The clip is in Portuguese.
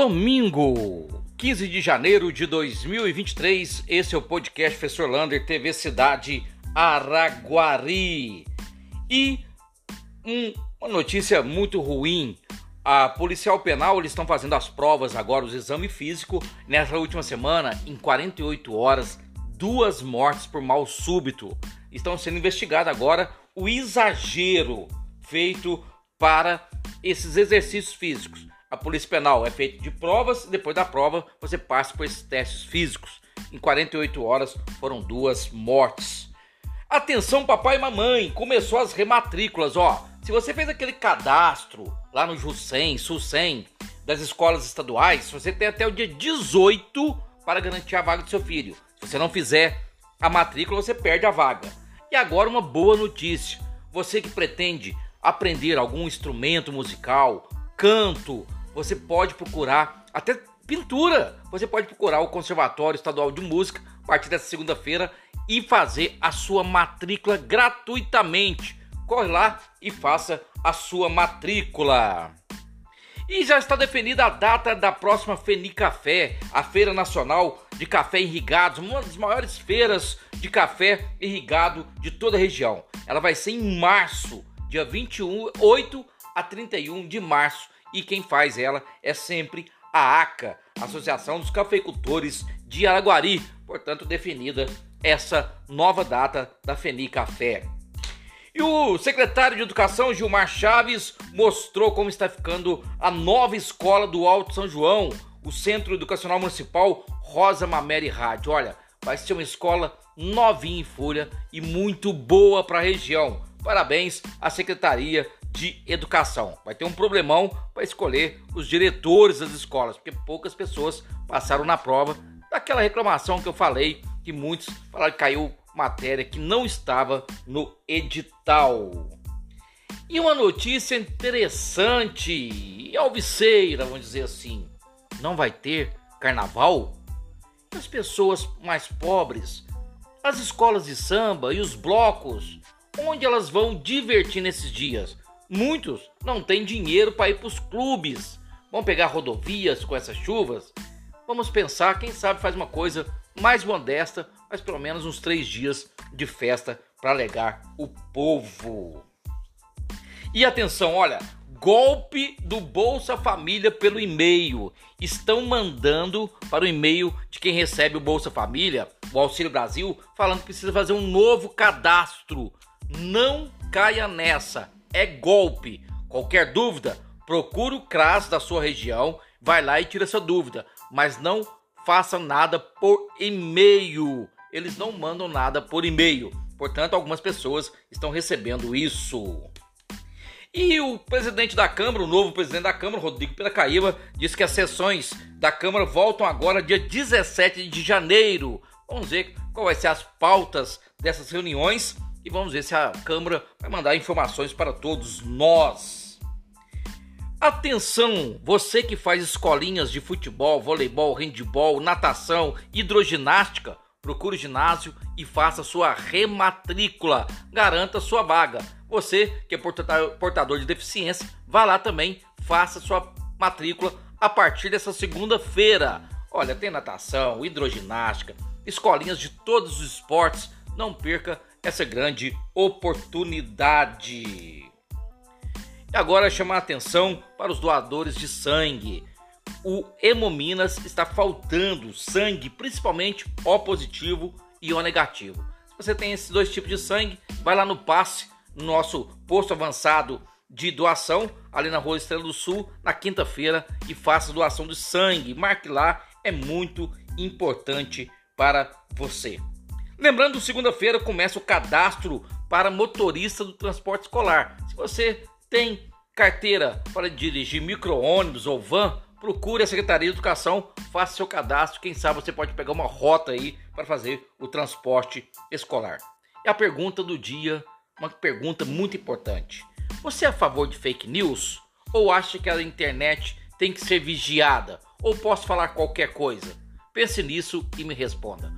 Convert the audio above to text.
Domingo, 15 de janeiro de 2023, esse é o podcast Professor Lander, TV Cidade Araguari. E um, uma notícia muito ruim: a policial penal eles estão fazendo as provas agora, os exame físico. Nessa última semana, em 48 horas, duas mortes por mal súbito. Estão sendo investigado agora o exagero feito para esses exercícios físicos. A polícia penal é feita de provas e depois da prova você passa por esses testes físicos. Em 48 horas foram duas mortes. Atenção, papai e mamãe, começou as rematrículas, ó. Se você fez aquele cadastro lá no JUSEM, SUSEM, das escolas estaduais, você tem até o dia 18 para garantir a vaga do seu filho. Se você não fizer a matrícula, você perde a vaga. E agora uma boa notícia. Você que pretende aprender algum instrumento musical, canto, você pode procurar até pintura. Você pode procurar o Conservatório Estadual de Música a partir dessa segunda-feira e fazer a sua matrícula gratuitamente. Corre lá e faça a sua matrícula. E já está definida a data da próxima Feni Café, a Feira Nacional de Café Irrigado, uma das maiores feiras de café irrigado de toda a região. Ela vai ser em março, dia 28 8 a 31 de março e quem faz ela é sempre a ACA, Associação dos Cafeicultores de Araguari, portanto definida essa nova data da Feni Café. E o secretário de Educação Gilmar Chaves mostrou como está ficando a nova escola do Alto São João, o Centro Educacional Municipal Rosa Mamere Rádio. Olha, vai ser uma escola novinha em folha e muito boa para a região. Parabéns à Secretaria de Educação. Vai ter um problemão para escolher os diretores das escolas, porque poucas pessoas passaram na prova daquela reclamação que eu falei, que muitos falaram que caiu matéria que não estava no edital. E uma notícia interessante e alviceira, vamos dizer assim: não vai ter carnaval? As pessoas mais pobres, as escolas de samba e os blocos, onde elas vão divertir nesses dias? Muitos não têm dinheiro para ir para os clubes. Vão pegar rodovias com essas chuvas? Vamos pensar, quem sabe faz uma coisa mais modesta, mas pelo menos uns três dias de festa para alegar o povo. E atenção, olha, golpe do Bolsa Família pelo e-mail. Estão mandando para o e-mail de quem recebe o Bolsa Família, o Auxílio Brasil, falando que precisa fazer um novo cadastro. Não caia nessa é golpe. Qualquer dúvida, procure o CRAS da sua região, vai lá e tira essa dúvida, mas não faça nada por e-mail. Eles não mandam nada por e-mail. Portanto, algumas pessoas estão recebendo isso. E o presidente da Câmara, o novo presidente da Câmara, Rodrigo Piracaíba, disse que as sessões da Câmara voltam agora dia 17 de janeiro. Vamos ver qual vai ser as pautas dessas reuniões e vamos ver se a Câmara vai mandar informações para todos nós. Atenção, você que faz escolinhas de futebol, voleibol, handebol, natação, hidroginástica, procure o ginásio e faça sua rematrícula. Garanta sua vaga. Você que é portador de deficiência, vá lá também, faça sua matrícula a partir dessa segunda-feira. Olha, tem natação, hidroginástica, escolinhas de todos os esportes. Não perca essa grande oportunidade. E agora chamar a atenção para os doadores de sangue. O Hemominas está faltando sangue, principalmente O positivo e O negativo. Se você tem esses dois tipos de sangue, vai lá no passe, no nosso posto avançado de doação, ali na Rua Estrela do Sul, na quinta-feira, e faça doação de sangue. Marque lá, é muito importante para você. Lembrando, segunda-feira começa o cadastro para motorista do transporte escolar. Se você tem carteira para dirigir micro-ônibus ou van, procure a Secretaria de Educação, faça seu cadastro. Quem sabe você pode pegar uma rota aí para fazer o transporte escolar. E a pergunta do dia, uma pergunta muito importante. Você é a favor de fake news? Ou acha que a internet tem que ser vigiada? Ou posso falar qualquer coisa? Pense nisso e me responda.